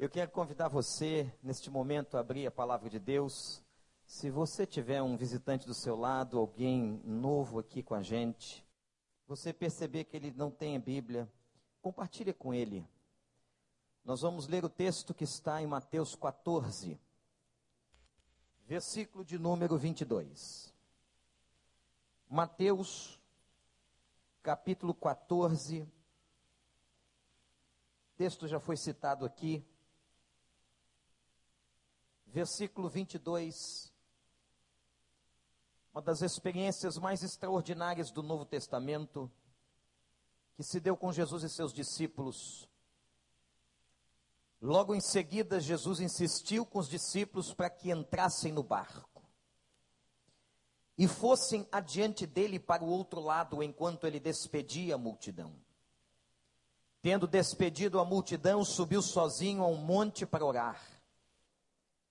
Eu quero convidar você, neste momento, a abrir a palavra de Deus. Se você tiver um visitante do seu lado, alguém novo aqui com a gente, você perceber que ele não tem a Bíblia, compartilhe com ele. Nós vamos ler o texto que está em Mateus 14, versículo de número 22. Mateus, capítulo 14, o texto já foi citado aqui versículo 22, uma das experiências mais extraordinárias do Novo Testamento, que se deu com Jesus e seus discípulos. Logo em seguida, Jesus insistiu com os discípulos para que entrassem no barco e fossem adiante dele para o outro lado enquanto ele despedia a multidão. Tendo despedido a multidão, subiu sozinho a um monte para orar.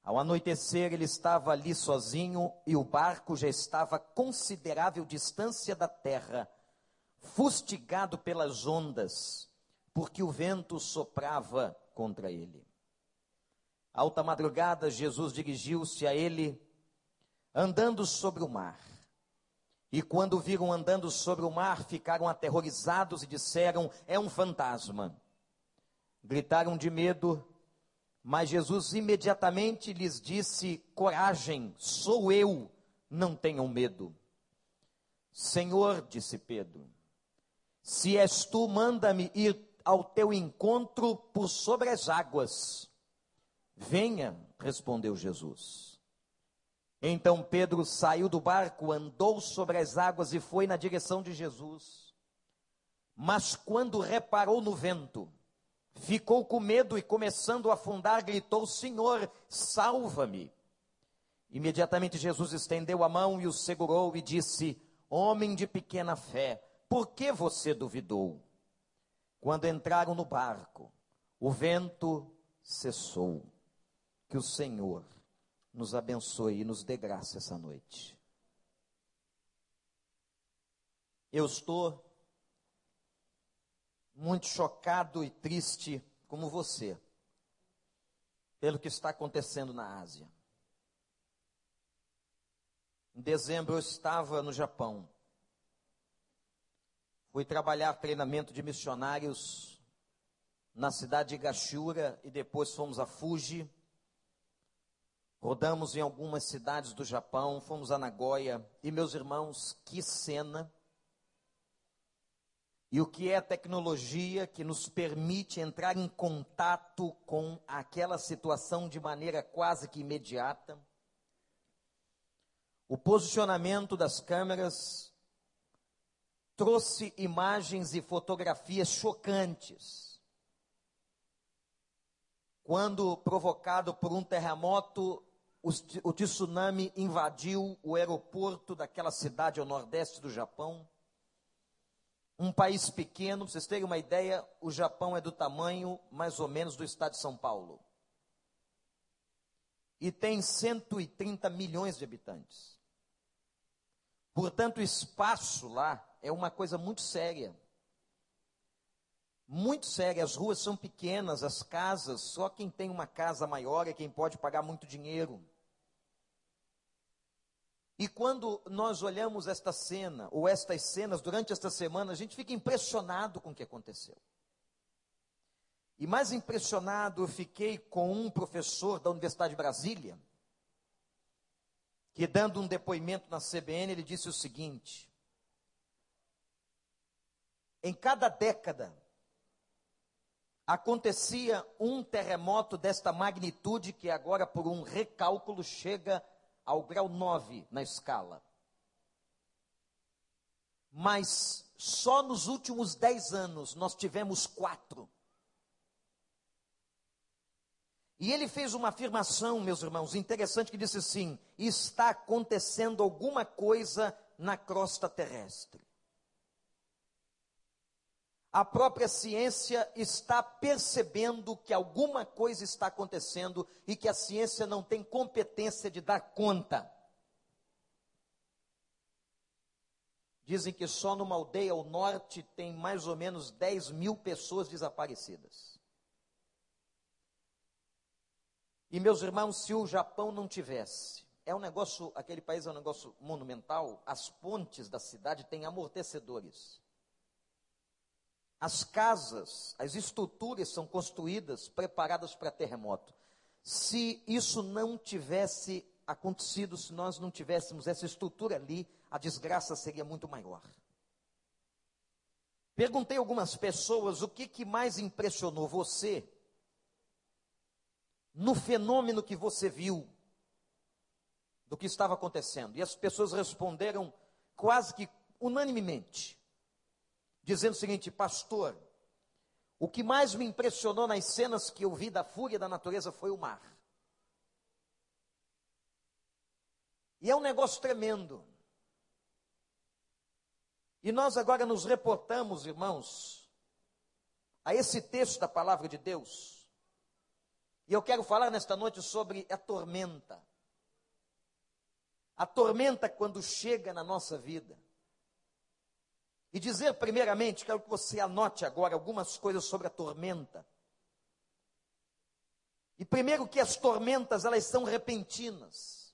Ao anoitecer, ele estava ali sozinho e o barco já estava a considerável distância da terra, fustigado pelas ondas, porque o vento soprava contra ele. Alta madrugada, Jesus dirigiu-se a ele, andando sobre o mar. E quando viram andando sobre o mar, ficaram aterrorizados e disseram: É um fantasma. Gritaram de medo mas Jesus imediatamente lhes disse: Coragem, sou eu, não tenham medo. Senhor, disse Pedro, se és tu, manda-me ir ao teu encontro por sobre as águas. Venha, respondeu Jesus. Então Pedro saiu do barco, andou sobre as águas e foi na direção de Jesus. Mas quando reparou no vento, ficou com medo e, começando a afundar, gritou: Senhor, salva-me. Imediatamente Jesus estendeu a mão e o segurou e disse: Homem de pequena fé, por que você duvidou? Quando entraram no barco, o vento cessou. Que o Senhor nos abençoe e nos dê graça essa noite. Eu estou muito chocado e triste como você, pelo que está acontecendo na Ásia. Em dezembro eu estava no Japão. Fui trabalhar treinamento de missionários na cidade de Gashura e depois fomos a Fuji. Rodamos em algumas cidades do Japão, fomos a Nagoya e meus irmãos, que cena! E o que é a tecnologia que nos permite entrar em contato com aquela situação de maneira quase que imediata? O posicionamento das câmeras trouxe imagens e fotografias chocantes. Quando provocado por um terremoto, o tsunami invadiu o aeroporto daquela cidade ao nordeste do Japão um país pequeno, vocês terem uma ideia, o Japão é do tamanho mais ou menos do estado de São Paulo. E tem 130 milhões de habitantes. Portanto, o espaço lá é uma coisa muito séria. Muito séria. As ruas são pequenas, as casas, só quem tem uma casa maior é quem pode pagar muito dinheiro. E quando nós olhamos esta cena, ou estas cenas, durante esta semana, a gente fica impressionado com o que aconteceu. E mais impressionado eu fiquei com um professor da Universidade de Brasília, que dando um depoimento na CBN, ele disse o seguinte: em cada década acontecia um terremoto desta magnitude que agora, por um recálculo, chega ao grau 9 na escala. Mas só nos últimos 10 anos nós tivemos quatro. E ele fez uma afirmação, meus irmãos, interessante, que disse assim: está acontecendo alguma coisa na crosta terrestre a própria ciência está percebendo que alguma coisa está acontecendo e que a ciência não tem competência de dar conta. Dizem que só numa aldeia ao norte tem mais ou menos 10 mil pessoas desaparecidas. E meus irmãos, se o Japão não tivesse, é um negócio, aquele país é um negócio monumental, as pontes da cidade têm amortecedores. As casas, as estruturas são construídas, preparadas para terremoto. Se isso não tivesse acontecido, se nós não tivéssemos essa estrutura ali, a desgraça seria muito maior. Perguntei algumas pessoas o que, que mais impressionou você no fenômeno que você viu do que estava acontecendo. E as pessoas responderam quase que unanimemente dizendo o seguinte: Pastor, o que mais me impressionou nas cenas que eu vi da fúria da natureza foi o mar. E é um negócio tremendo. E nós agora nos reportamos, irmãos, a esse texto da palavra de Deus. E eu quero falar nesta noite sobre a tormenta. A tormenta quando chega na nossa vida. E dizer, primeiramente, quero que você anote agora algumas coisas sobre a tormenta. E primeiro que as tormentas, elas são repentinas.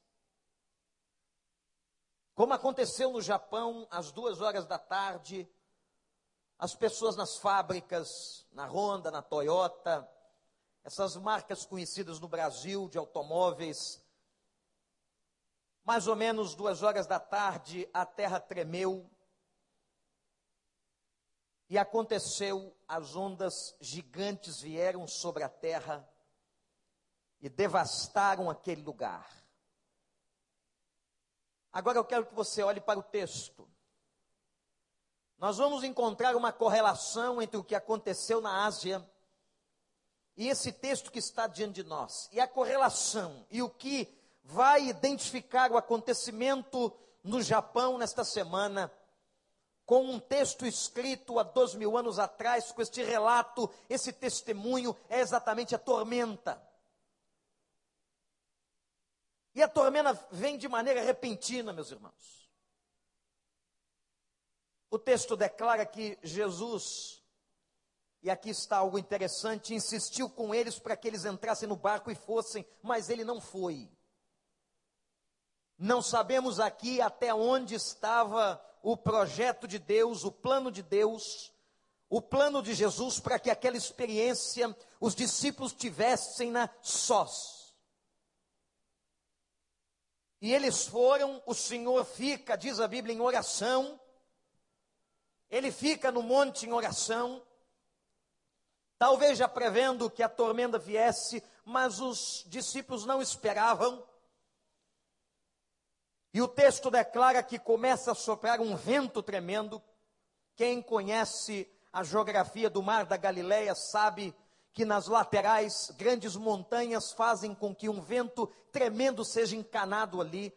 Como aconteceu no Japão, às duas horas da tarde, as pessoas nas fábricas, na Honda, na Toyota, essas marcas conhecidas no Brasil de automóveis, mais ou menos duas horas da tarde, a terra tremeu, e aconteceu, as ondas gigantes vieram sobre a terra e devastaram aquele lugar. Agora eu quero que você olhe para o texto. Nós vamos encontrar uma correlação entre o que aconteceu na Ásia e esse texto que está diante de nós. E a correlação e o que vai identificar o acontecimento no Japão nesta semana com um texto escrito há dois mil anos atrás, com este relato, esse testemunho, é exatamente a tormenta. E a tormenta vem de maneira repentina, meus irmãos. O texto declara que Jesus, e aqui está algo interessante, insistiu com eles para que eles entrassem no barco e fossem, mas ele não foi. Não sabemos aqui até onde estava o projeto de Deus, o plano de Deus, o plano de Jesus para que aquela experiência os discípulos tivessem na sós. E eles foram, o Senhor fica, diz a Bíblia, em oração. Ele fica no monte em oração. Talvez já prevendo que a tormenta viesse, mas os discípulos não esperavam. E o texto declara que começa a soprar um vento tremendo. Quem conhece a geografia do Mar da Galileia sabe que nas laterais grandes montanhas fazem com que um vento tremendo seja encanado ali.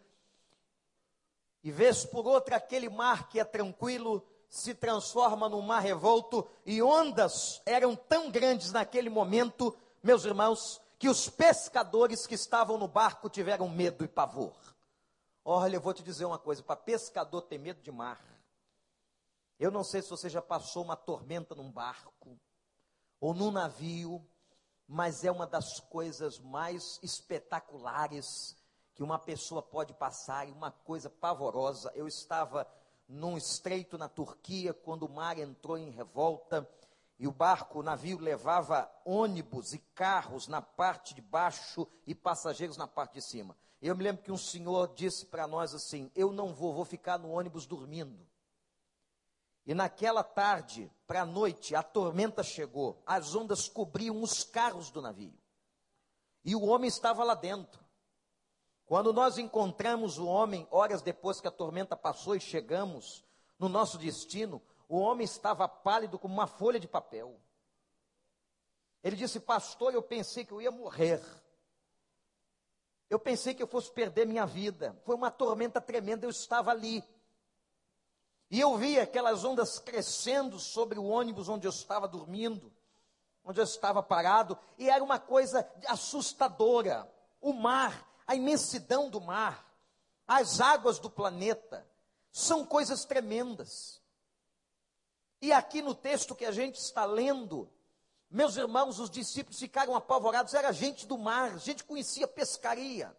E vez por outra aquele mar que é tranquilo se transforma num mar revolto e ondas eram tão grandes naquele momento, meus irmãos, que os pescadores que estavam no barco tiveram medo e pavor. Olha, eu vou te dizer uma coisa: para pescador ter medo de mar. Eu não sei se você já passou uma tormenta num barco ou num navio, mas é uma das coisas mais espetaculares que uma pessoa pode passar e uma coisa pavorosa. Eu estava num estreito na Turquia quando o mar entrou em revolta e o barco, o navio levava ônibus e carros na parte de baixo e passageiros na parte de cima. Eu me lembro que um senhor disse para nós assim: Eu não vou, vou ficar no ônibus dormindo. E naquela tarde, para a noite, a tormenta chegou, as ondas cobriam os carros do navio. E o homem estava lá dentro. Quando nós encontramos o homem, horas depois que a tormenta passou e chegamos no nosso destino, o homem estava pálido como uma folha de papel. Ele disse: Pastor, eu pensei que eu ia morrer. Eu pensei que eu fosse perder minha vida. Foi uma tormenta tremenda, eu estava ali. E eu vi aquelas ondas crescendo sobre o ônibus onde eu estava dormindo, onde eu estava parado, e era uma coisa assustadora. O mar, a imensidão do mar, as águas do planeta, são coisas tremendas. E aqui no texto que a gente está lendo, Meus irmãos, os discípulos ficaram apavorados, era gente do mar, gente conhecia pescaria.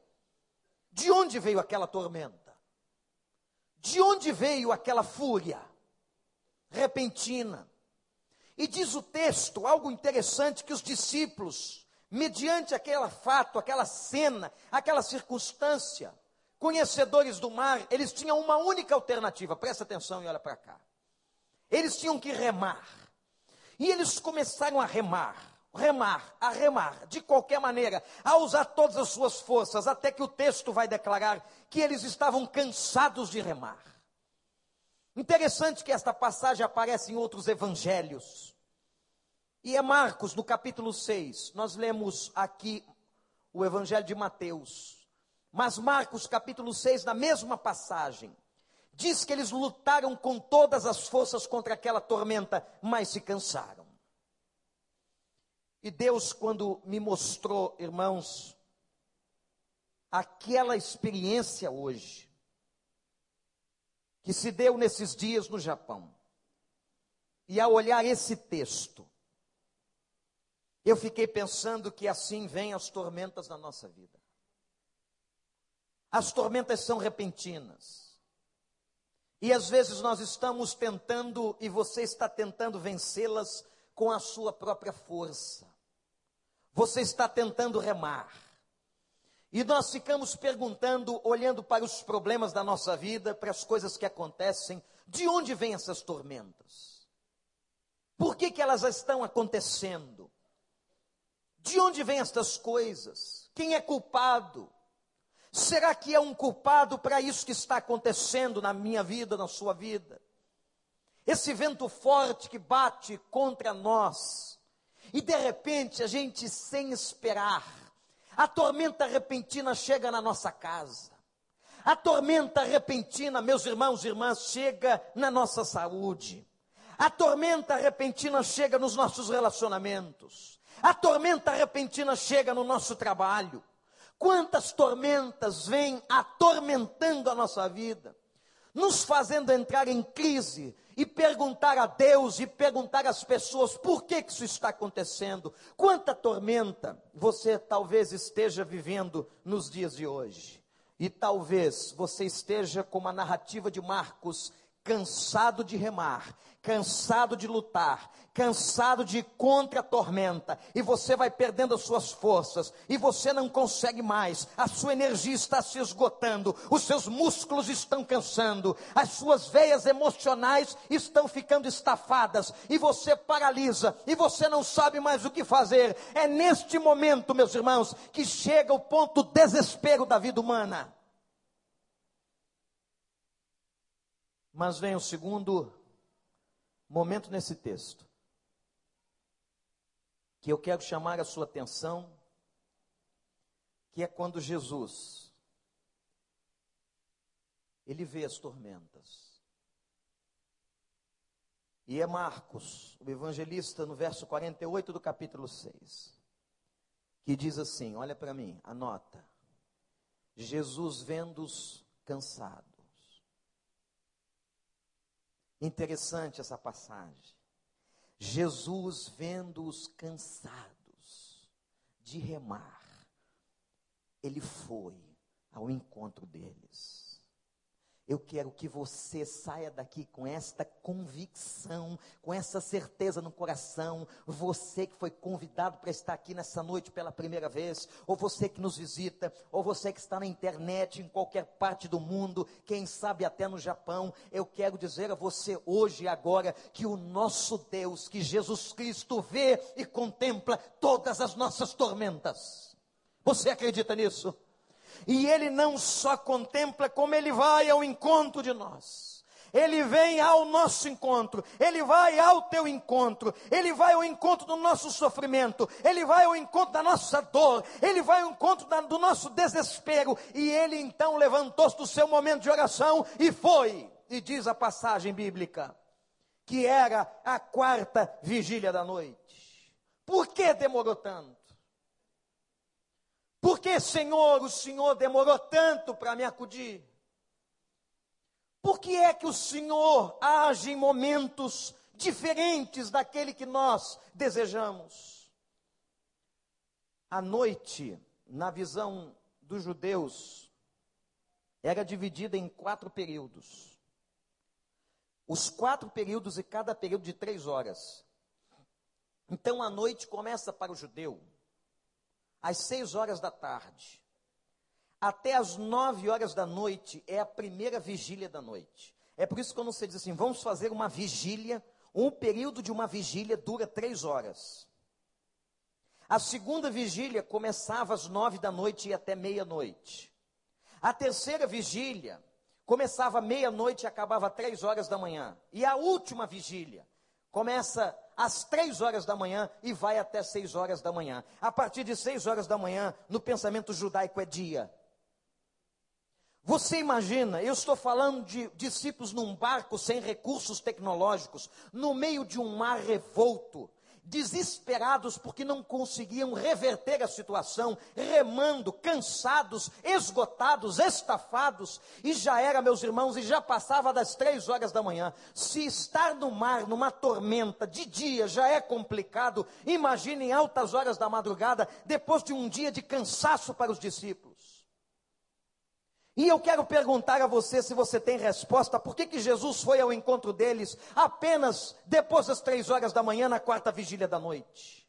De onde veio aquela tormenta? De onde veio aquela fúria repentina? E diz o texto algo interessante que os discípulos, mediante aquele fato, aquela cena, aquela circunstância, conhecedores do mar, eles tinham uma única alternativa. Presta atenção e olha para cá. Eles tinham que remar. E eles começaram a remar, remar, a remar, de qualquer maneira, a usar todas as suas forças, até que o texto vai declarar que eles estavam cansados de remar. Interessante que esta passagem aparece em outros evangelhos. E é Marcos, no capítulo 6. Nós lemos aqui o evangelho de Mateus. Mas Marcos, capítulo 6, na mesma passagem, diz que eles lutaram com todas as forças contra aquela tormenta, mas se cansaram. E Deus, quando me mostrou, irmãos, aquela experiência hoje, que se deu nesses dias no Japão, e ao olhar esse texto, eu fiquei pensando que assim vêm as tormentas na nossa vida. As tormentas são repentinas. E às vezes nós estamos tentando, e você está tentando vencê-las com a sua própria força. Você está tentando remar. E nós ficamos perguntando, olhando para os problemas da nossa vida, para as coisas que acontecem, de onde vêm essas tormentas? Por que, que elas estão acontecendo? De onde vêm estas coisas? Quem é culpado? Será que é um culpado para isso que está acontecendo na minha vida, na sua vida? Esse vento forte que bate contra nós, e de repente a gente, sem esperar, a tormenta repentina chega na nossa casa. A tormenta repentina, meus irmãos e irmãs, chega na nossa saúde. A tormenta repentina chega nos nossos relacionamentos. A tormenta repentina chega no nosso trabalho. Quantas tormentas vêm atormentando a nossa vida, nos fazendo entrar em crise e perguntar a Deus e perguntar às pessoas por que, que isso está acontecendo. Quanta tormenta você talvez esteja vivendo nos dias de hoje. E talvez você esteja com a narrativa de Marcos cansado de remar, cansado de lutar, cansado de ir contra a tormenta, e você vai perdendo as suas forças, e você não consegue mais, a sua energia está se esgotando, os seus músculos estão cansando, as suas veias emocionais estão ficando estafadas, e você paralisa, e você não sabe mais o que fazer. É neste momento, meus irmãos, que chega o ponto desespero da vida humana. Mas vem o segundo momento nesse texto, que eu quero chamar a sua atenção, que é quando Jesus ele vê as tormentas. E é Marcos, o evangelista, no verso 48 do capítulo 6, que diz assim: Olha para mim, anota. Jesus vendo-os cansados Interessante essa passagem. Jesus vendo-os cansados de remar, ele foi ao encontro deles. Eu quero que você saia daqui com esta convicção, com essa certeza no coração. Você que foi convidado para estar aqui nessa noite pela primeira vez, ou você que nos visita, ou você que está na internet em qualquer parte do mundo, quem sabe até no Japão, eu quero dizer a você hoje e agora que o nosso Deus, que Jesus Cristo vê e contempla todas as nossas tormentas. Você acredita nisso? E ele não só contempla, como ele vai ao encontro de nós. Ele vem ao nosso encontro, ele vai ao teu encontro, ele vai ao encontro do nosso sofrimento, ele vai ao encontro da nossa dor, ele vai ao encontro da, do nosso desespero. E ele então levantou-se do seu momento de oração e foi, e diz a passagem bíblica, que era a quarta vigília da noite. Por que demorou tanto? Por que, Senhor, o Senhor demorou tanto para me acudir? Por que é que o Senhor age em momentos diferentes daquele que nós desejamos. A noite, na visão dos judeus, era dividida em quatro períodos. Os quatro períodos e cada período de três horas. Então a noite começa para o judeu às seis horas da tarde. Até às nove horas da noite é a primeira vigília da noite. É por isso que quando você diz assim, vamos fazer uma vigília, um período de uma vigília dura três horas. A segunda vigília começava às nove da noite e até meia-noite. A terceira vigília começava meia-noite e acabava três horas da manhã. E a última vigília começa às três horas da manhã e vai até seis horas da manhã. A partir de seis horas da manhã, no pensamento judaico é dia. Você imagina, eu estou falando de discípulos num barco sem recursos tecnológicos, no meio de um mar revolto, desesperados porque não conseguiam reverter a situação, remando, cansados, esgotados, estafados, e já era, meus irmãos, e já passava das três horas da manhã. Se estar no mar, numa tormenta, de dia já é complicado, imagine em altas horas da madrugada, depois de um dia de cansaço para os discípulos. E eu quero perguntar a você se você tem resposta, por que, que Jesus foi ao encontro deles apenas depois das três horas da manhã, na quarta vigília da noite?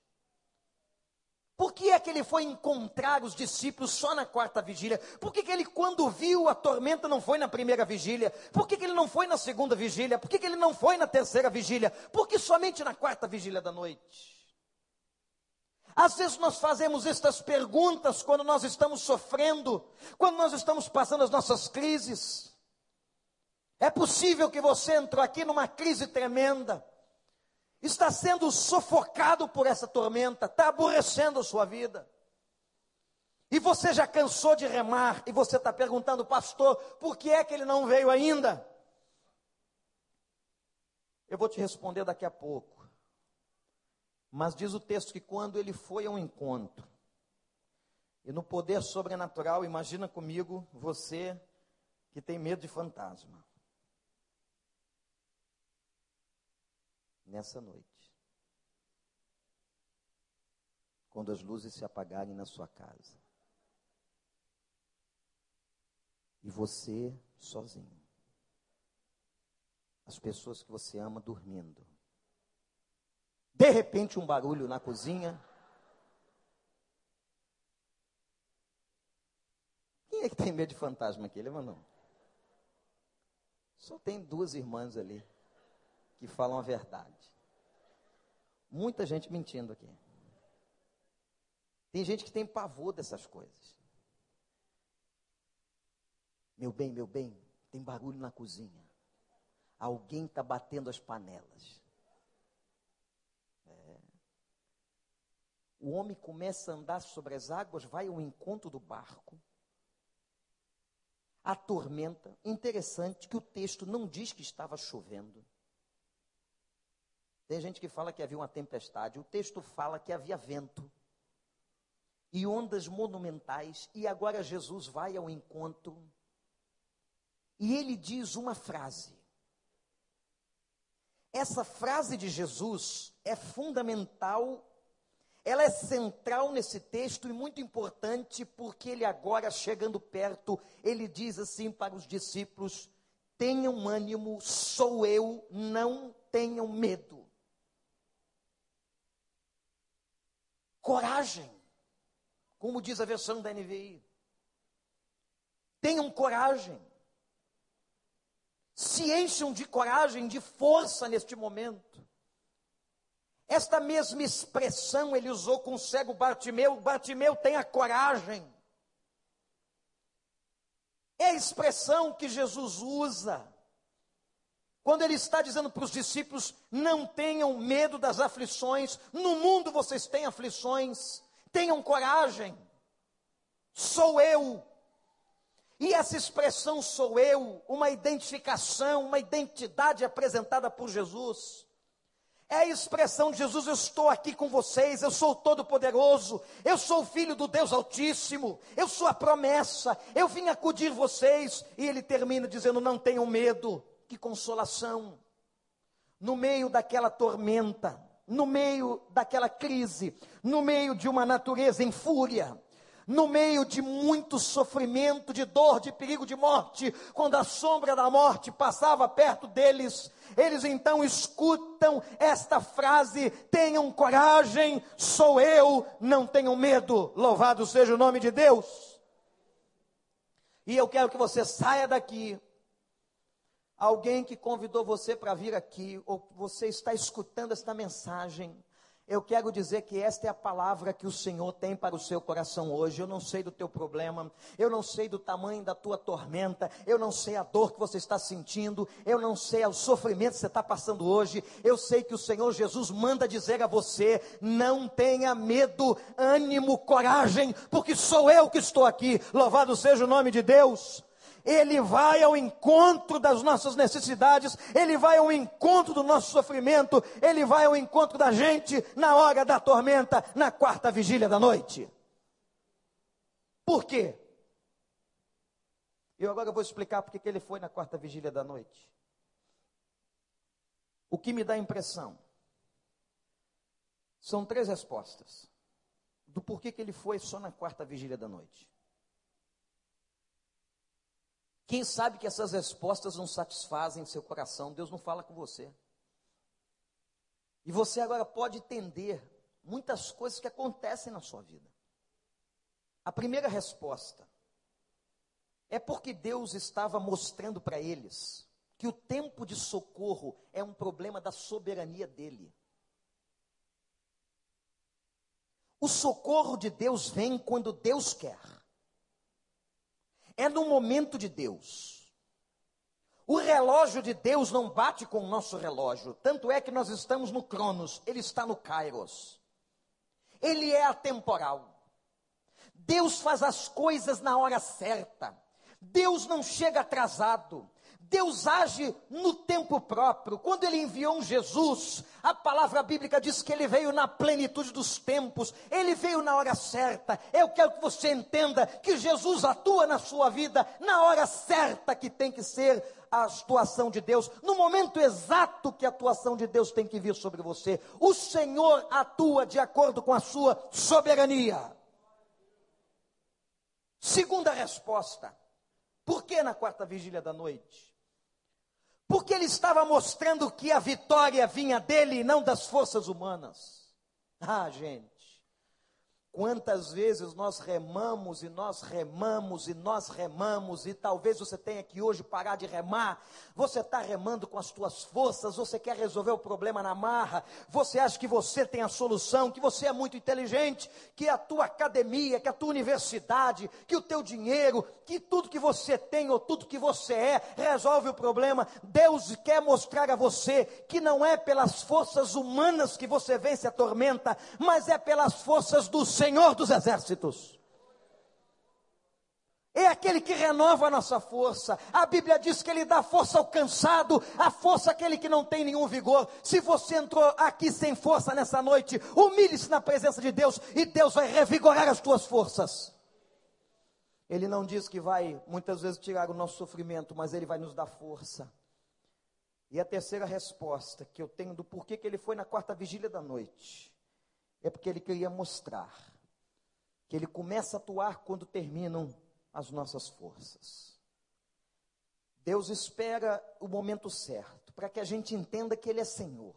Por que é que ele foi encontrar os discípulos só na quarta vigília? Por que, que ele, quando viu a tormenta, não foi na primeira vigília? Por que, que ele não foi na segunda vigília? Por que, que ele não foi na terceira vigília? Por que somente na quarta vigília da noite? Às vezes nós fazemos estas perguntas quando nós estamos sofrendo, quando nós estamos passando as nossas crises. É possível que você entrou aqui numa crise tremenda, está sendo sufocado por essa tormenta, está aborrecendo a sua vida. E você já cansou de remar, e você está perguntando, pastor, por que é que ele não veio ainda? Eu vou te responder daqui a pouco. Mas diz o texto que quando ele foi ao encontro, e no poder sobrenatural, imagina comigo você que tem medo de fantasma. Nessa noite, quando as luzes se apagarem na sua casa, e você sozinho, as pessoas que você ama dormindo, de repente, um barulho na cozinha. Quem é que tem medo de fantasma aqui? Levanta não. Só tem duas irmãs ali que falam a verdade. Muita gente mentindo aqui. Tem gente que tem pavor dessas coisas. Meu bem, meu bem, tem barulho na cozinha. Alguém está batendo as panelas. O homem começa a andar sobre as águas, vai ao encontro do barco. A tormenta, interessante que o texto não diz que estava chovendo. Tem gente que fala que havia uma tempestade, o texto fala que havia vento e ondas monumentais, e agora Jesus vai ao encontro e ele diz uma frase. Essa frase de Jesus é fundamental ela é central nesse texto e muito importante porque ele agora chegando perto, ele diz assim para os discípulos: tenham ânimo, sou eu, não tenham medo. Coragem, como diz a versão da NVI. Tenham coragem. Se encham de coragem, de força neste momento. Esta mesma expressão ele usou com o cego Bartimeu. Bartimeu tem a coragem. É a expressão que Jesus usa. Quando ele está dizendo para os discípulos: não tenham medo das aflições, no mundo vocês têm aflições, tenham coragem, sou eu. E essa expressão sou eu, uma identificação, uma identidade apresentada por Jesus, é a expressão de Jesus: Eu estou aqui com vocês, eu sou todo-poderoso, eu sou o filho do Deus Altíssimo, eu sou a promessa, eu vim acudir vocês. E ele termina dizendo: Não tenham medo, que consolação. no meio daquela tormenta, no meio daquela crise, no meio de uma natureza em fúria, no meio de muito sofrimento, de dor, de perigo de morte, quando a sombra da morte passava perto deles, eles então escutam esta frase: tenham coragem, sou eu, não tenham medo, louvado seja o nome de Deus. E eu quero que você saia daqui alguém que convidou você para vir aqui, ou você está escutando esta mensagem, eu quero dizer que esta é a palavra que o Senhor tem para o seu coração hoje. Eu não sei do teu problema, eu não sei do tamanho da tua tormenta, eu não sei a dor que você está sentindo, eu não sei o sofrimento que você está passando hoje. Eu sei que o Senhor Jesus manda dizer a você: não tenha medo, ânimo, coragem, porque sou eu que estou aqui. Louvado seja o nome de Deus. Ele vai ao encontro das nossas necessidades, Ele vai ao encontro do nosso sofrimento, Ele vai ao encontro da gente na hora da tormenta, na quarta vigília da noite. Por quê? Eu agora vou explicar porque que ele foi na quarta vigília da noite. O que me dá impressão são três respostas do porquê que ele foi só na quarta vigília da noite. Quem sabe que essas respostas não satisfazem seu coração, Deus não fala com você. E você agora pode entender muitas coisas que acontecem na sua vida. A primeira resposta é porque Deus estava mostrando para eles que o tempo de socorro é um problema da soberania dele. O socorro de Deus vem quando Deus quer é no momento de Deus. O relógio de Deus não bate com o nosso relógio, tanto é que nós estamos no Cronos, ele está no Kairos. Ele é atemporal. Deus faz as coisas na hora certa. Deus não chega atrasado. Deus age no tempo próprio. Quando ele enviou um Jesus, a palavra bíblica diz que ele veio na plenitude dos tempos, ele veio na hora certa. Eu quero que você entenda que Jesus atua na sua vida na hora certa que tem que ser a atuação de Deus, no momento exato que a atuação de Deus tem que vir sobre você. O Senhor atua de acordo com a sua soberania. Segunda resposta: por que na quarta vigília da noite? Porque ele estava mostrando que a vitória vinha dele e não das forças humanas. Ah, gente, Quantas vezes nós remamos e nós remamos e nós remamos, e talvez você tenha que hoje parar de remar. Você está remando com as tuas forças, você quer resolver o problema na marra, você acha que você tem a solução, que você é muito inteligente, que a tua academia, que a tua universidade, que o teu dinheiro, que tudo que você tem ou tudo que você é resolve o problema. Deus quer mostrar a você que não é pelas forças humanas que você vence a tormenta, mas é pelas forças do Senhor dos exércitos. É aquele que renova a nossa força. A Bíblia diz que ele dá força ao cansado, a força àquele que não tem nenhum vigor. Se você entrou aqui sem força nessa noite, humilhe-se na presença de Deus e Deus vai revigorar as tuas forças. Ele não diz que vai muitas vezes tirar o nosso sofrimento, mas ele vai nos dar força. E a terceira resposta que eu tenho do porquê que ele foi na quarta vigília da noite é porque ele queria mostrar que ele começa a atuar quando terminam as nossas forças. Deus espera o momento certo para que a gente entenda que Ele é Senhor,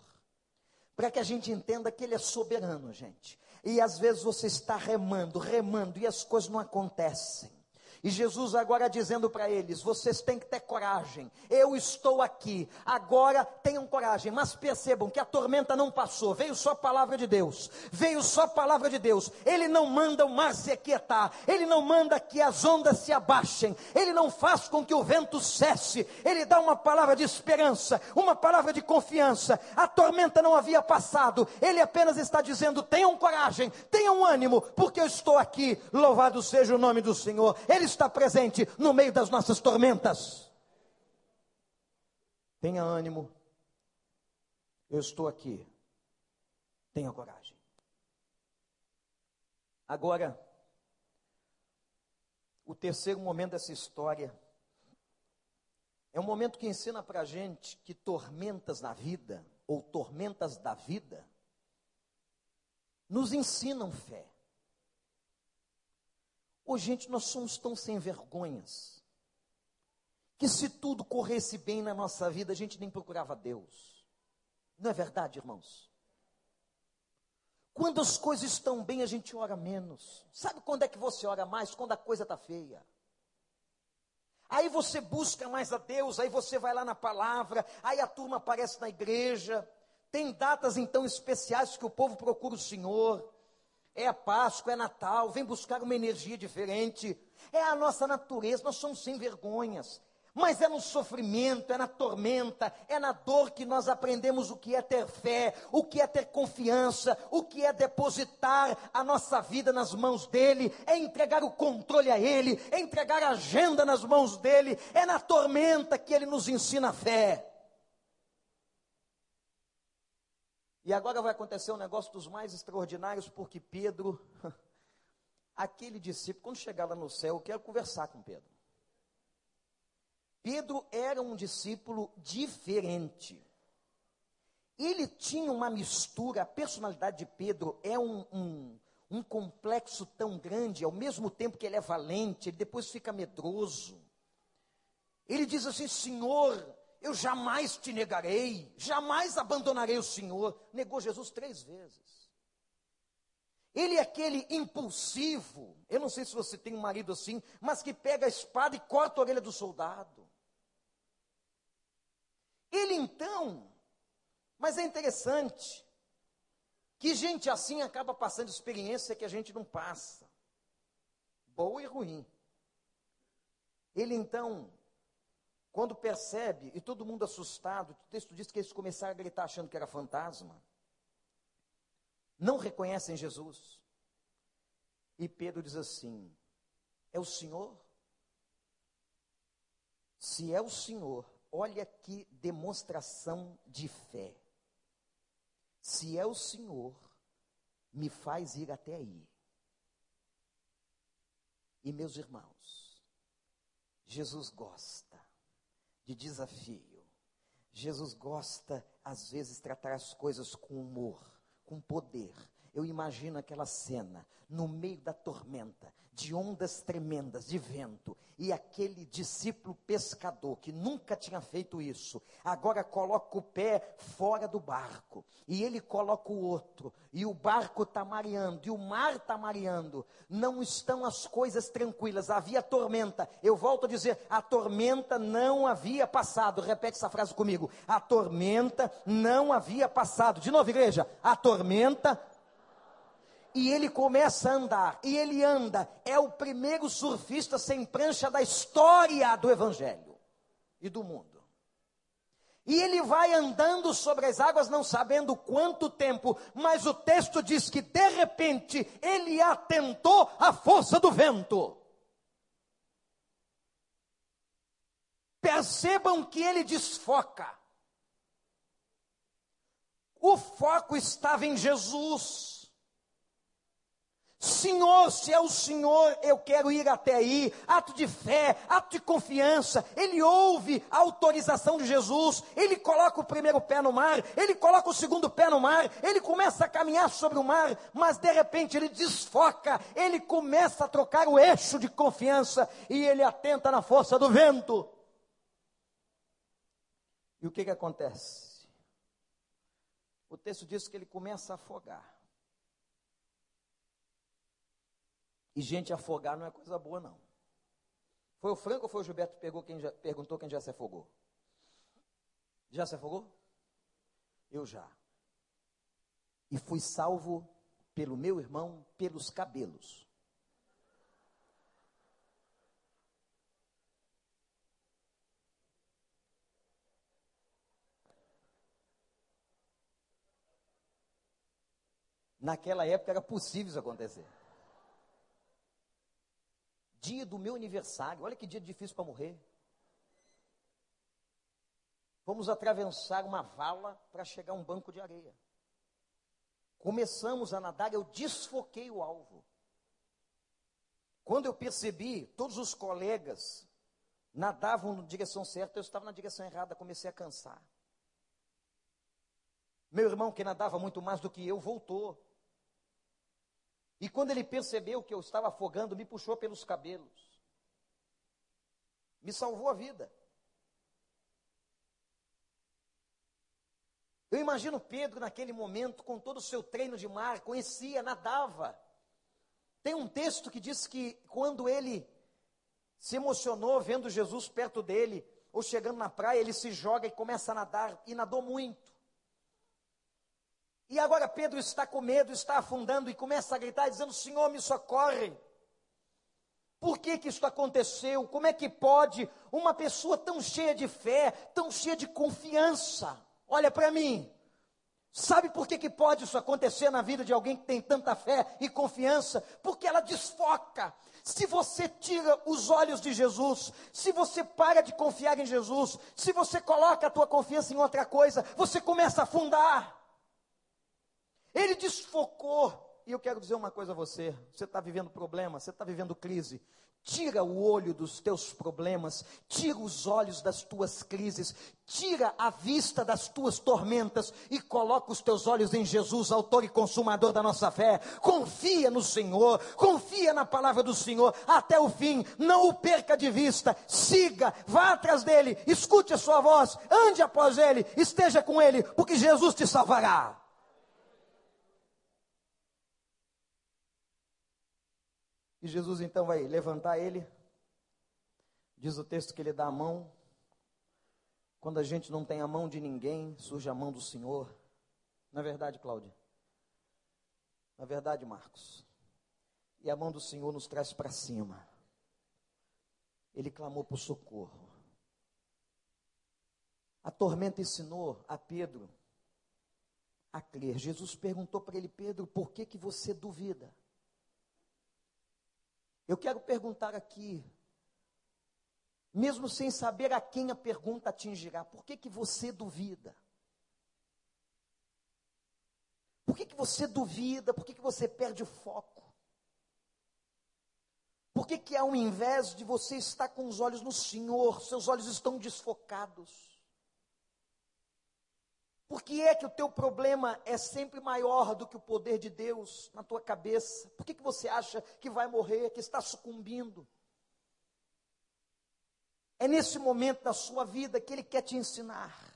para que a gente entenda que Ele é soberano, gente. E às vezes você está remando, remando e as coisas não acontecem. E Jesus agora dizendo para eles: vocês têm que ter coragem. Eu estou aqui. Agora tenham coragem. Mas percebam que a tormenta não passou. Veio só a palavra de Deus. Veio só a palavra de Deus. Ele não manda o mar se aquietar. Ele não manda que as ondas se abaixem. Ele não faz com que o vento cesse. Ele dá uma palavra de esperança, uma palavra de confiança. A tormenta não havia passado. Ele apenas está dizendo: tenham coragem, tenham ânimo, porque eu estou aqui. Louvado seja o nome do Senhor. Ele está presente no meio das nossas tormentas. Tenha ânimo, eu estou aqui. Tenha coragem. Agora, o terceiro momento dessa história é um momento que ensina para a gente que tormentas na vida ou tormentas da vida nos ensinam fé. Ô, gente, nós somos tão sem vergonhas que se tudo corresse bem na nossa vida, a gente nem procurava Deus. Não é verdade, irmãos? Quando as coisas estão bem, a gente ora menos. Sabe quando é que você ora mais? Quando a coisa está feia. Aí você busca mais a Deus, aí você vai lá na palavra, aí a turma aparece na igreja. Tem datas então especiais que o povo procura o Senhor. É a Páscoa, é Natal, vem buscar uma energia diferente. É a nossa natureza, nós somos sem vergonhas. Mas é no sofrimento, é na tormenta, é na dor que nós aprendemos o que é ter fé, o que é ter confiança, o que é depositar a nossa vida nas mãos dele, é entregar o controle a ele, é entregar a agenda nas mãos dele, é na tormenta que ele nos ensina a fé. E agora vai acontecer um negócio dos mais extraordinários, porque Pedro, aquele discípulo, quando chegar lá no céu, eu quero conversar com Pedro. Pedro era um discípulo diferente. Ele tinha uma mistura, a personalidade de Pedro é um, um, um complexo tão grande, ao mesmo tempo que ele é valente, ele depois fica medroso. Ele diz assim: Senhor, eu jamais te negarei, jamais abandonarei o Senhor. Negou Jesus três vezes. Ele é aquele impulsivo, eu não sei se você tem um marido assim, mas que pega a espada e corta a orelha do soldado. Ele então, mas é interessante, que gente assim acaba passando experiência que a gente não passa, boa e ruim. Ele então, quando percebe, e todo mundo assustado, o texto diz que eles começaram a gritar achando que era fantasma, não reconhecem Jesus. E Pedro diz assim: É o Senhor? Se é o Senhor, Olha que demonstração de fé. Se é o Senhor, me faz ir até aí. E meus irmãos, Jesus gosta de desafio. Jesus gosta, às vezes, tratar as coisas com humor, com poder. Eu imagino aquela cena, no meio da tormenta, de ondas tremendas, de vento, e aquele discípulo pescador que nunca tinha feito isso, agora coloca o pé fora do barco, e ele coloca o outro, e o barco está mareando, e o mar está mareando, não estão as coisas tranquilas, havia tormenta. Eu volto a dizer: a tormenta não havia passado. Repete essa frase comigo: a tormenta não havia passado. De novo, igreja: a tormenta e ele começa a andar, e ele anda, é o primeiro surfista sem prancha da história do Evangelho e do mundo. E ele vai andando sobre as águas, não sabendo quanto tempo, mas o texto diz que de repente ele atentou à força do vento. Percebam que ele desfoca. O foco estava em Jesus. Senhor, se é o Senhor, eu quero ir até aí. Ato de fé, ato de confiança. Ele ouve a autorização de Jesus. Ele coloca o primeiro pé no mar. Ele coloca o segundo pé no mar. Ele começa a caminhar sobre o mar. Mas de repente ele desfoca. Ele começa a trocar o eixo de confiança. E ele atenta na força do vento. E o que, que acontece? O texto diz que ele começa a afogar. E gente afogar não é coisa boa, não. Foi o Franco ou foi o Gilberto que quem já, perguntou quem já se afogou? Já se afogou? Eu já. E fui salvo pelo meu irmão pelos cabelos. Naquela época era possível isso acontecer dia do meu aniversário. Olha que dia difícil para morrer. Vamos atravessar uma vala para chegar a um banco de areia. Começamos a nadar, eu desfoquei o alvo. Quando eu percebi, todos os colegas nadavam na direção certa, eu estava na direção errada, comecei a cansar. Meu irmão, que nadava muito mais do que eu, voltou. E quando ele percebeu que eu estava afogando, me puxou pelos cabelos. Me salvou a vida. Eu imagino Pedro naquele momento, com todo o seu treino de mar, conhecia, nadava. Tem um texto que diz que quando ele se emocionou vendo Jesus perto dele, ou chegando na praia, ele se joga e começa a nadar, e nadou muito. E agora Pedro está com medo, está afundando e começa a gritar, dizendo: Senhor, me socorre. Por que, que isso aconteceu? Como é que pode uma pessoa tão cheia de fé, tão cheia de confiança? Olha para mim. Sabe por que, que pode isso acontecer na vida de alguém que tem tanta fé e confiança? Porque ela desfoca. Se você tira os olhos de Jesus, se você para de confiar em Jesus, se você coloca a tua confiança em outra coisa, você começa a afundar. Ele desfocou. E eu quero dizer uma coisa a você: você está vivendo problema, você está vivendo crise. Tira o olho dos teus problemas, tira os olhos das tuas crises, tira a vista das tuas tormentas e coloca os teus olhos em Jesus, autor e consumador da nossa fé. Confia no Senhor, confia na palavra do Senhor até o fim, não o perca de vista, siga, vá atrás dele, escute a sua voz, ande após ele, esteja com ele, porque Jesus te salvará. E Jesus então vai levantar ele. Diz o texto que ele dá a mão. Quando a gente não tem a mão de ninguém, surge a mão do Senhor. Na verdade, Cláudia. Na verdade, Marcos. E a mão do Senhor nos traz para cima. Ele clamou por socorro. A tormenta ensinou a Pedro a crer. Jesus perguntou para ele, Pedro, por que que você duvida? Eu quero perguntar aqui, mesmo sem saber a quem a pergunta atingirá, por que, que você duvida? Por que, que você duvida? Por que, que você perde o foco? Por que, que ao invés de você estar com os olhos no Senhor, seus olhos estão desfocados? Por que é que o teu problema é sempre maior do que o poder de Deus na tua cabeça? Por que, que você acha que vai morrer, que está sucumbindo? É nesse momento da sua vida que Ele quer te ensinar.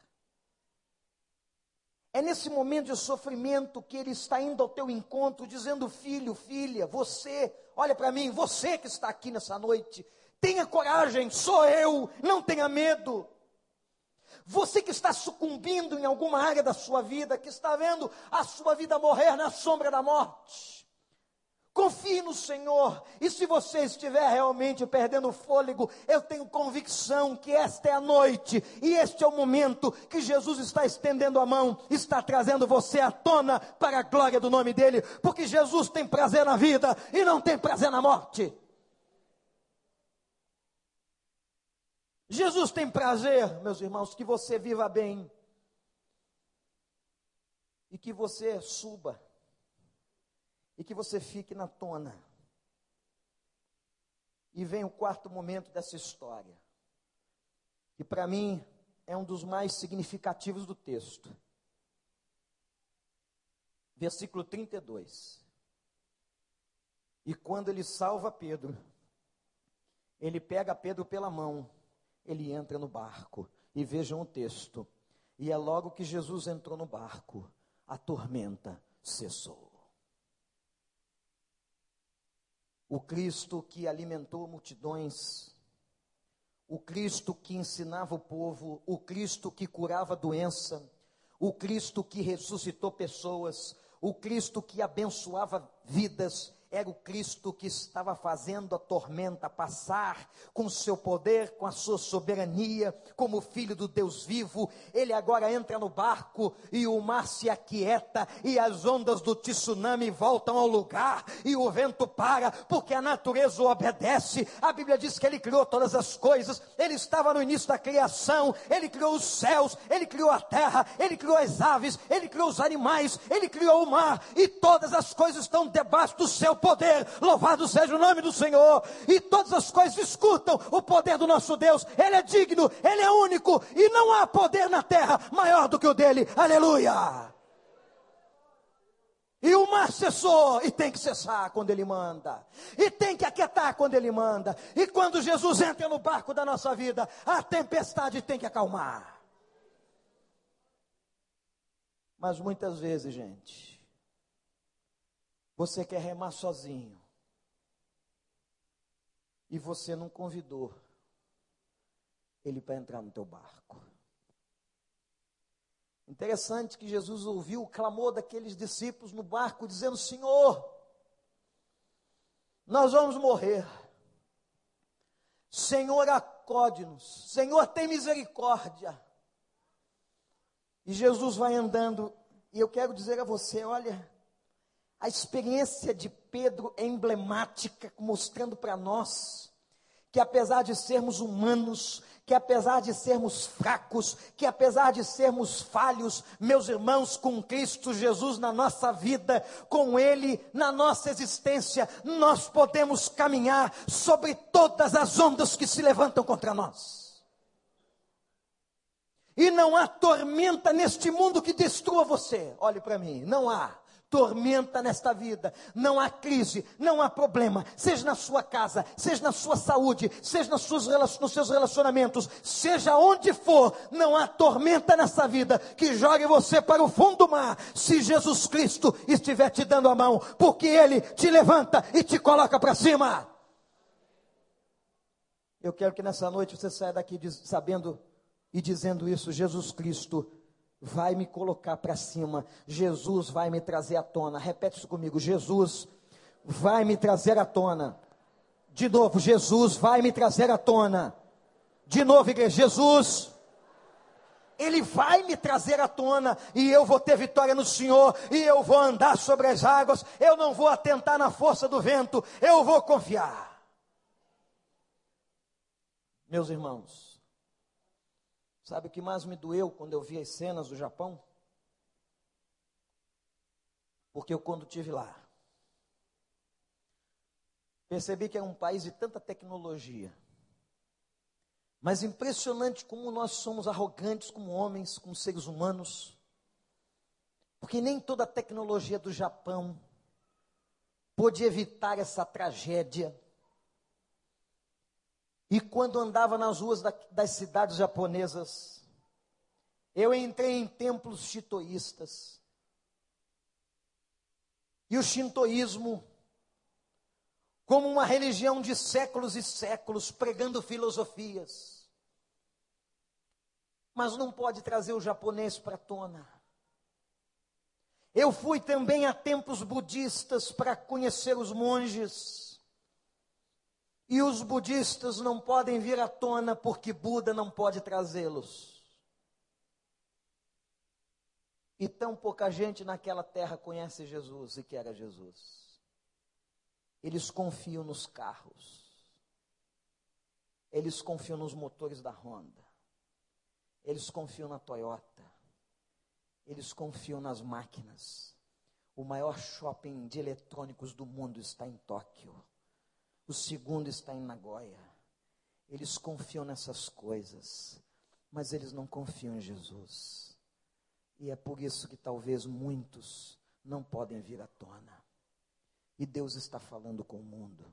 É nesse momento de sofrimento que Ele está indo ao teu encontro, dizendo: Filho, filha, você, olha para mim, você que está aqui nessa noite, tenha coragem, sou eu, não tenha medo. Você que está sucumbindo em alguma área da sua vida, que está vendo a sua vida morrer na sombra da morte. Confie no Senhor, e se você estiver realmente perdendo fôlego, eu tenho convicção que esta é a noite, e este é o momento que Jesus está estendendo a mão, está trazendo você à tona para a glória do nome dEle, porque Jesus tem prazer na vida e não tem prazer na morte. Jesus tem prazer, meus irmãos, que você viva bem e que você suba e que você fique na tona. E vem o quarto momento dessa história, que para mim é um dos mais significativos do texto. Versículo 32. E quando ele salva Pedro, ele pega Pedro pela mão ele entra no barco. E vejam o texto. E é logo que Jesus entrou no barco, a tormenta cessou. O Cristo que alimentou multidões, o Cristo que ensinava o povo, o Cristo que curava doença, o Cristo que ressuscitou pessoas, o Cristo que abençoava vidas, era o Cristo que estava fazendo a tormenta passar com seu poder, com a sua soberania, como filho do Deus vivo. Ele agora entra no barco e o mar se aquieta e as ondas do tsunami voltam ao lugar e o vento para, porque a natureza o obedece. A Bíblia diz que ele criou todas as coisas, ele estava no início da criação, ele criou os céus, ele criou a terra, ele criou as aves, ele criou os animais, ele criou o mar e todas as coisas estão debaixo do seu poder. Louvado seja o nome do Senhor. E todas as coisas escutam o poder do nosso Deus. Ele é digno, ele é único e não há poder na terra maior do que o dele. Aleluia. E o mar cessou, e tem que cessar quando ele manda, e tem que aquietar quando ele manda, e quando Jesus entra no barco da nossa vida, a tempestade tem que acalmar. Mas muitas vezes, gente, você quer remar sozinho, e você não convidou ele para entrar no teu barco. Interessante que Jesus ouviu o clamor daqueles discípulos no barco, dizendo: Senhor, nós vamos morrer. Senhor, acode-nos. Senhor, tem misericórdia. E Jesus vai andando, e eu quero dizer a você: olha, a experiência de Pedro é emblemática, mostrando para nós que apesar de sermos humanos, que apesar de sermos fracos, que apesar de sermos falhos, meus irmãos, com Cristo Jesus na nossa vida, com Ele na nossa existência, nós podemos caminhar sobre todas as ondas que se levantam contra nós. E não há tormenta neste mundo que destrua você. Olhe para mim, não há tormenta nesta vida, não há crise, não há problema, seja na sua casa, seja na sua saúde, seja nas suas, nos seus relacionamentos, seja onde for, não há tormenta nessa vida que jogue você para o fundo do mar, se Jesus Cristo estiver te dando a mão, porque Ele te levanta e te coloca para cima. Eu quero que nessa noite você saia daqui sabendo e dizendo isso: Jesus Cristo vai me colocar para cima, Jesus vai me trazer à tona. Repete isso comigo: Jesus vai me trazer à tona. De novo, Jesus vai me trazer à tona. De novo, igreja, Jesus. Ele vai me trazer à tona e eu vou ter vitória no Senhor e eu vou andar sobre as águas. Eu não vou atentar na força do vento, eu vou confiar. Meus irmãos, Sabe o que mais me doeu quando eu vi as cenas do Japão? Porque eu, quando estive lá, percebi que é um país de tanta tecnologia. Mas impressionante como nós somos arrogantes como homens, como seres humanos. Porque nem toda a tecnologia do Japão pôde evitar essa tragédia e quando andava nas ruas da, das cidades japonesas, eu entrei em templos shintoístas. E o shintoísmo, como uma religião de séculos e séculos, pregando filosofias, mas não pode trazer o japonês para a tona. Eu fui também a templos budistas para conhecer os monges. E os budistas não podem vir à tona porque Buda não pode trazê-los. E tão pouca gente naquela terra conhece Jesus e quer a Jesus. Eles confiam nos carros. Eles confiam nos motores da Honda. Eles confiam na Toyota. Eles confiam nas máquinas. O maior shopping de eletrônicos do mundo está em Tóquio. O segundo está em Nagoya. Eles confiam nessas coisas, mas eles não confiam em Jesus. E é por isso que talvez muitos não podem vir à tona. E Deus está falando com o mundo.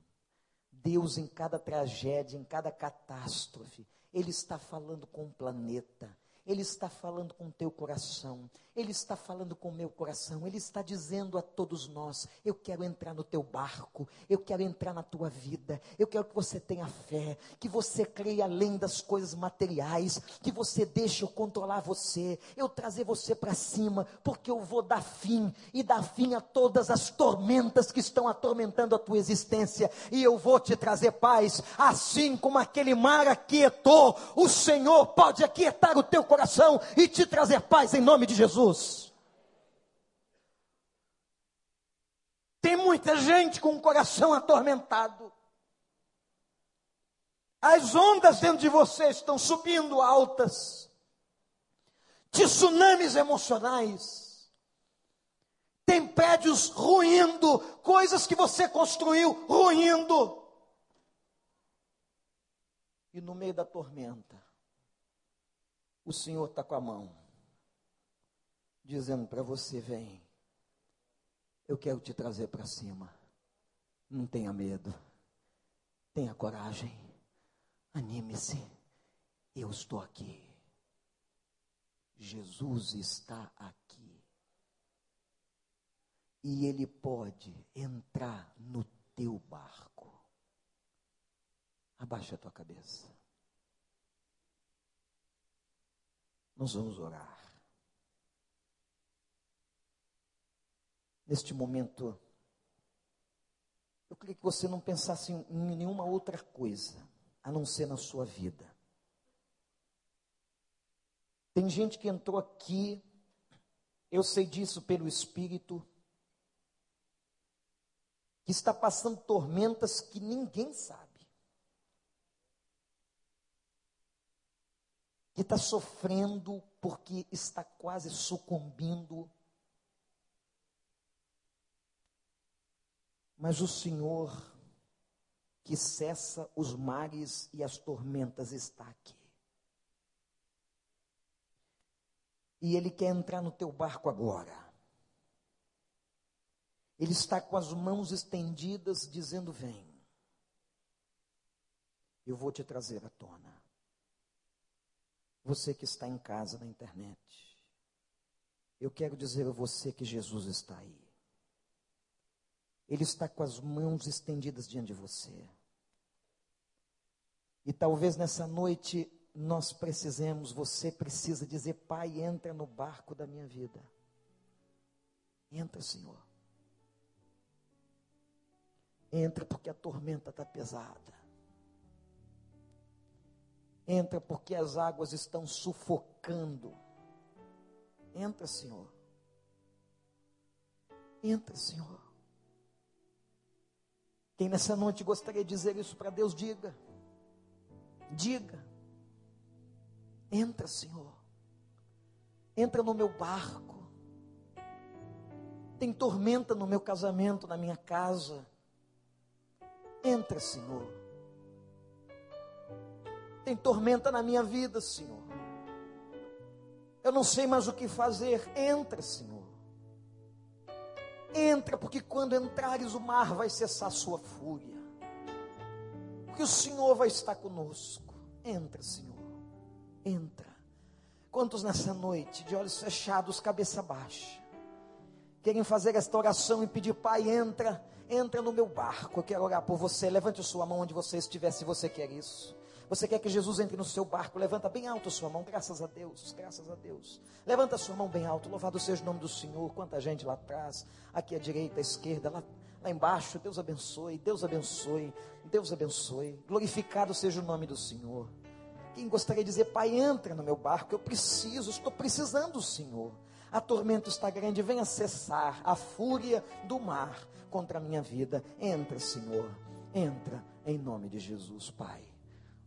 Deus, em cada tragédia, em cada catástrofe, Ele está falando com o planeta. Ele está falando com o teu coração. Ele está falando com o meu coração, Ele está dizendo a todos nós: eu quero entrar no teu barco, eu quero entrar na tua vida, eu quero que você tenha fé, que você creia além das coisas materiais, que você deixe eu controlar você, eu trazer você para cima, porque eu vou dar fim e dar fim a todas as tormentas que estão atormentando a tua existência, e eu vou te trazer paz, assim como aquele mar aquietou, o Senhor pode aquietar o teu coração e te trazer paz em nome de. Jesus. Tem muita gente com o coração atormentado. As ondas dentro de você estão subindo altas. Tsunamis emocionais. Tem prédios ruindo, coisas que você construiu ruindo. E no meio da tormenta, o Senhor está com a mão dizendo para você: vem, Eu quero te trazer para cima. Não tenha medo. Tenha coragem. Anime-se. Eu estou aqui. Jesus está aqui. E Ele pode entrar no teu barco. Abaixa a tua cabeça. Nós vamos orar. Neste momento, eu queria que você não pensasse em nenhuma outra coisa, a não ser na sua vida. Tem gente que entrou aqui, eu sei disso pelo Espírito, que está passando tormentas que ninguém sabe. Que está sofrendo porque está quase sucumbindo. Mas o Senhor, que cessa os mares e as tormentas, está aqui. E Ele quer entrar no teu barco agora. Ele está com as mãos estendidas, dizendo: Vem, eu vou te trazer à tona. Você que está em casa na internet, eu quero dizer a você que Jesus está aí. Ele está com as mãos estendidas diante de você. E talvez nessa noite nós precisemos, você precisa dizer: Pai, entra no barco da minha vida. Entra, Senhor. Entra porque a tormenta está pesada. Entra porque as águas estão sufocando. Entra, Senhor. Entra, Senhor. Quem nessa noite gostaria de dizer isso para Deus, diga. Diga. Entra, Senhor. Entra no meu barco. Tem tormenta no meu casamento, na minha casa. Entra, Senhor. Tem tormenta na minha vida, Senhor. Eu não sei mais o que fazer. Entra, Senhor. Entra, porque quando entrares o mar vai cessar sua fúria. Porque o Senhor vai estar conosco. Entra, Senhor. Entra. Quantos nessa noite, de olhos fechados, cabeça baixa, querem fazer esta oração e pedir, Pai, entra entra no meu barco. Eu quero orar por você. Levante a sua mão onde você estiver, se você quer isso. Você quer que Jesus entre no seu barco? Levanta bem alto a sua mão, graças a Deus, graças a Deus. Levanta a sua mão bem alto, louvado seja o nome do Senhor. Quanta gente lá atrás, aqui à direita, à esquerda, lá, lá embaixo. Deus abençoe, Deus abençoe, Deus abençoe. Glorificado seja o nome do Senhor. Quem gostaria de dizer, Pai, entra no meu barco, eu preciso, estou precisando do Senhor. A tormenta está grande, venha cessar a fúria do mar contra a minha vida. Entra, Senhor, entra em nome de Jesus, Pai.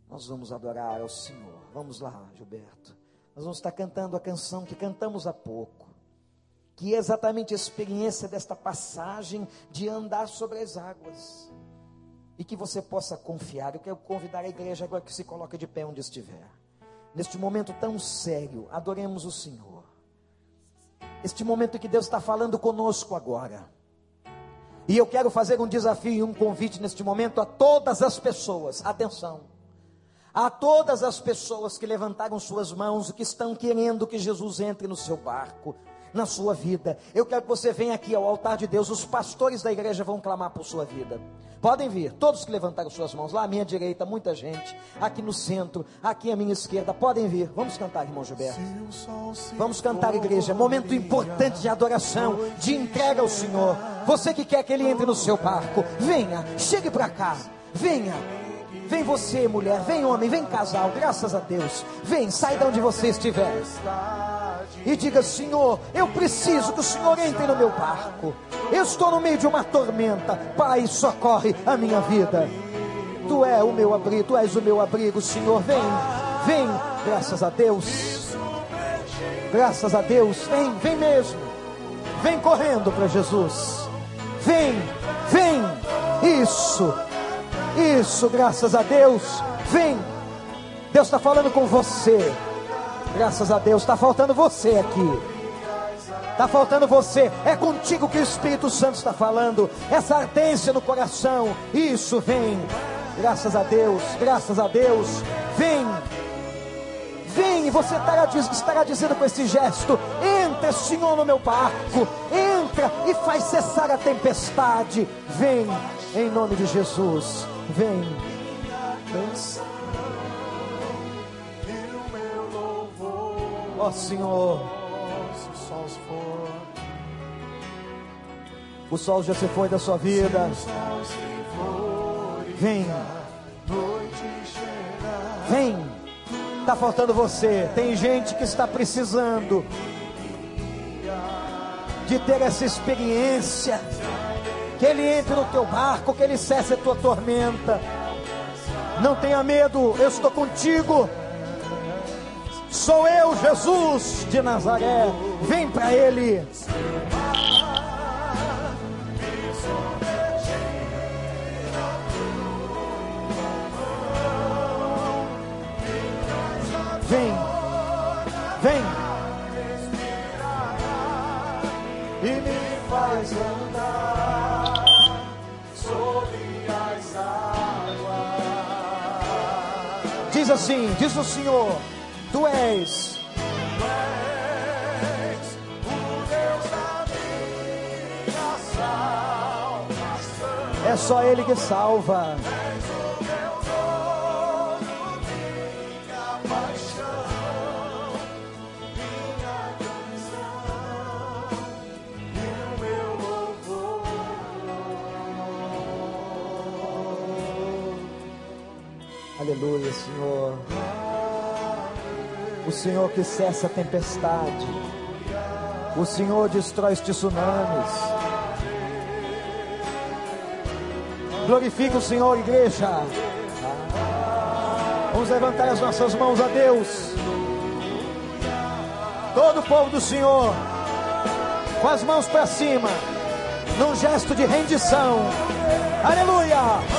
Nós vamos adorar ao Senhor. Vamos lá, Gilberto. Nós vamos estar cantando a canção que cantamos há pouco, que é exatamente a experiência desta passagem de andar sobre as águas. E que você possa confiar. Eu quero convidar a igreja agora que se coloque de pé onde estiver. Neste momento tão sério, adoremos o Senhor. Este momento que Deus está falando conosco agora. E eu quero fazer um desafio e um convite neste momento a todas as pessoas. Atenção. A todas as pessoas que levantaram suas mãos e que estão querendo que Jesus entre no seu barco, na sua vida. Eu quero que você venha aqui ao altar de Deus. Os pastores da igreja vão clamar por sua vida. Podem vir, todos que levantaram suas mãos, lá à minha direita, muita gente, aqui no centro, aqui à minha esquerda, podem vir. Vamos cantar, irmão Gilberto. Vamos cantar, igreja. Momento importante de adoração, de entrega ao Senhor. Você que quer que ele entre no seu barco, venha, chegue para cá, venha. Vem você, mulher, vem homem, vem casal, graças a Deus. Vem, sai de onde você estiver. E diga: Senhor, eu preciso que o Senhor entre no meu barco. Eu estou no meio de uma tormenta. Pai, socorre a minha vida. Tu és o meu abrigo, tu és o meu abrigo, Senhor. Vem, vem, graças a Deus. Graças a Deus, vem, vem mesmo. Vem correndo para Jesus. Vem, vem. Isso, isso, graças a Deus. Vem. Deus está falando com você. Graças a Deus, está faltando você aqui. Está faltando você. É contigo que o Espírito Santo está falando. Essa ardência no coração. Isso vem. Graças a Deus. Graças a Deus. Vem. Vem, você estará, estará dizendo com esse gesto: Entra, Senhor, no meu barco. Entra e faz cessar a tempestade. Vem, em nome de Jesus. Vem. Ó oh, Senhor. O sol já se foi da sua vida. Vem. Vem. Está faltando você. Tem gente que está precisando de ter essa experiência. Que ele entre no teu barco, que ele cesse a tua tormenta. Não tenha medo, eu estou contigo. Sou eu, Jesus de Nazaré. Vem para ele. Vem. Assim, diz o Senhor, tu és. É só Ele que salva. Senhor que cessa a tempestade. O Senhor destrói os tsunamis. Glorifica o Senhor, igreja. Vamos levantar as nossas mãos a Deus. Todo o povo do Senhor, com as mãos para cima, num gesto de rendição. Aleluia!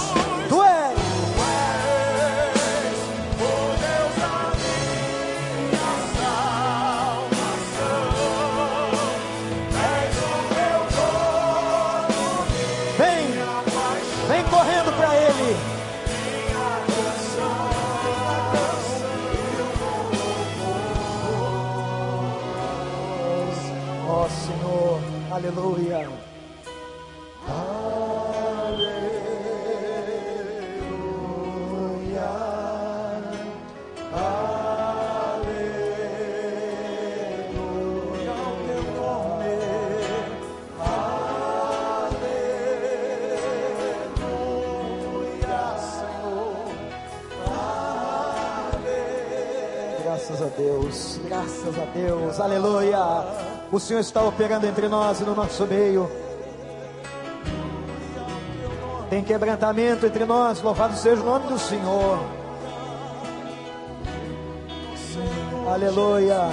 Deus, graças a Deus, aleluia. O Senhor está operando entre nós e no nosso meio. Tem quebrantamento entre nós, louvado seja o nome do Senhor. Aleluia.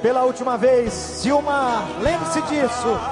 Pela última vez, Silma, lembre-se disso.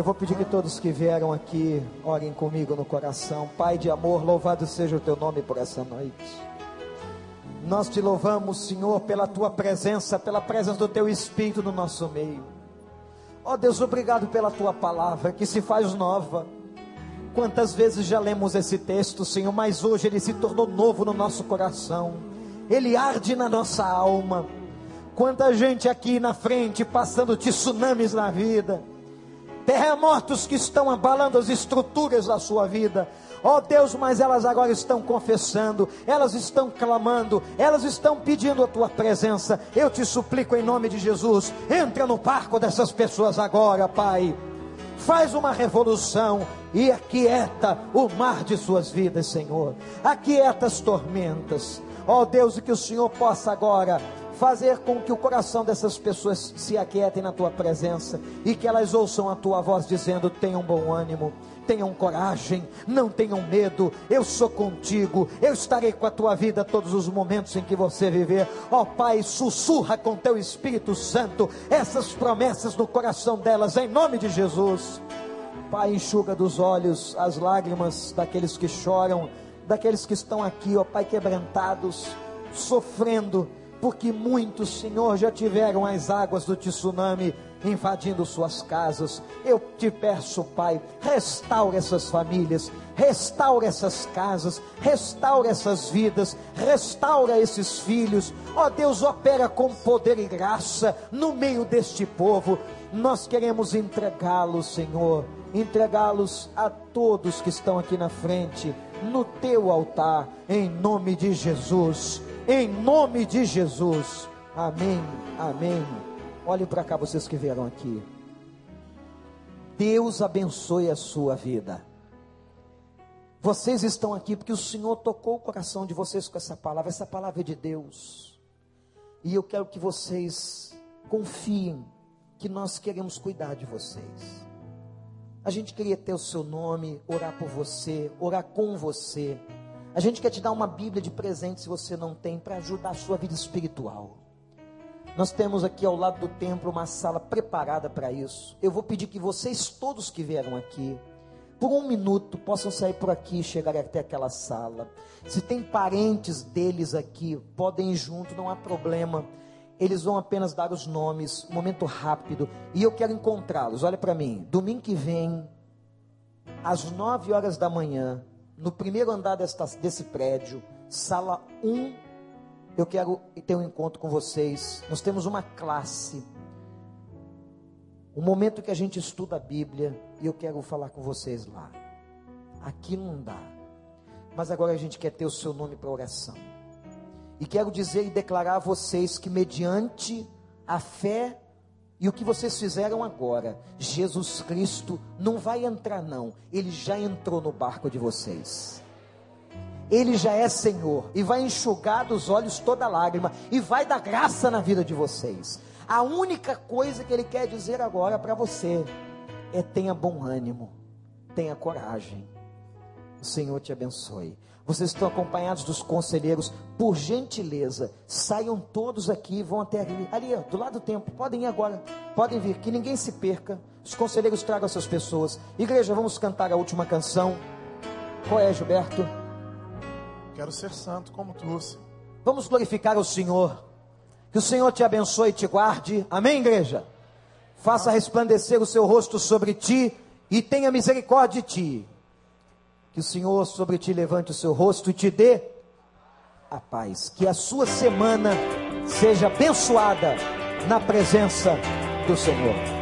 Eu vou pedir que todos que vieram aqui orem comigo no coração. Pai de amor, louvado seja o teu nome por essa noite. Nós te louvamos, Senhor, pela tua presença, pela presença do teu Espírito no nosso meio. Ó oh, Deus, obrigado pela tua palavra que se faz nova. Quantas vezes já lemos esse texto, Senhor, mas hoje ele se tornou novo no nosso coração. Ele arde na nossa alma. Quanta gente aqui na frente passando tsunamis na vida terremotos que estão abalando as estruturas da sua vida. Ó oh Deus, mas elas agora estão confessando, elas estão clamando, elas estão pedindo a tua presença. Eu te suplico em nome de Jesus, entra no barco dessas pessoas agora, Pai. Faz uma revolução e aquieta o mar de suas vidas, Senhor. Aquieta as tormentas. Ó oh Deus, que o Senhor possa agora fazer com que o coração dessas pessoas se aquietem na tua presença e que elas ouçam a tua voz dizendo: tenham bom ânimo, tenham coragem, não tenham medo, eu sou contigo, eu estarei com a tua vida todos os momentos em que você viver. Ó oh, Pai, sussurra com teu Espírito Santo essas promessas no coração delas, em nome de Jesus. Pai, enxuga dos olhos as lágrimas daqueles que choram, daqueles que estão aqui, ó Pai, quebrantados, sofrendo porque muitos, Senhor, já tiveram as águas do tsunami invadindo suas casas. Eu te peço, Pai, restaure essas famílias, restaure essas casas, restaure essas vidas, restaura esses filhos. Ó oh, Deus, opera com poder e graça no meio deste povo. Nós queremos entregá-los, Senhor, entregá-los a todos que estão aqui na frente, no teu altar, em nome de Jesus em nome de Jesus. Amém, amém. Olhem para cá, vocês que vieram aqui. Deus abençoe a sua vida. Vocês estão aqui porque o Senhor tocou o coração de vocês com essa palavra. Essa palavra é de Deus. E eu quero que vocês confiem que nós queremos cuidar de vocês. A gente queria ter o seu nome, orar por você, orar com você a gente quer te dar uma Bíblia de presente, se você não tem, para ajudar a sua vida espiritual. Nós temos aqui ao lado do templo uma sala preparada para isso. Eu vou pedir que vocês todos que vieram aqui, por um minuto, possam sair por aqui e chegar até aquela sala. Se tem parentes deles aqui, podem ir junto, não há problema. Eles vão apenas dar os nomes, momento rápido, e eu quero encontrá-los. Olha para mim, domingo que vem, às nove horas da manhã, no primeiro andar desta, desse prédio, sala 1, eu quero ter um encontro com vocês. Nós temos uma classe, um momento que a gente estuda a Bíblia, e eu quero falar com vocês lá. Aqui não dá, mas agora a gente quer ter o seu nome para oração. E quero dizer e declarar a vocês que, mediante a fé e o que vocês fizeram agora, Jesus Cristo não vai entrar, não. Ele já entrou no barco de vocês. Ele já é Senhor e vai enxugar dos olhos toda lágrima e vai dar graça na vida de vocês. A única coisa que Ele quer dizer agora para você é: tenha bom ânimo, tenha coragem. O Senhor te abençoe. Vocês estão acompanhados dos conselheiros, por gentileza, saiam todos aqui, vão até ali, ali do lado do templo, podem ir agora, podem vir, que ninguém se perca. Os conselheiros tragam essas pessoas. Igreja, vamos cantar a última canção. Qual é, Gilberto? Quero ser santo como tu. Vamos glorificar o Senhor. Que o Senhor te abençoe e te guarde. Amém, igreja? Faça resplandecer o seu rosto sobre ti e tenha misericórdia de ti. Que o Senhor sobre ti levante o seu rosto e te dê a paz. Que a sua semana seja abençoada na presença do Senhor.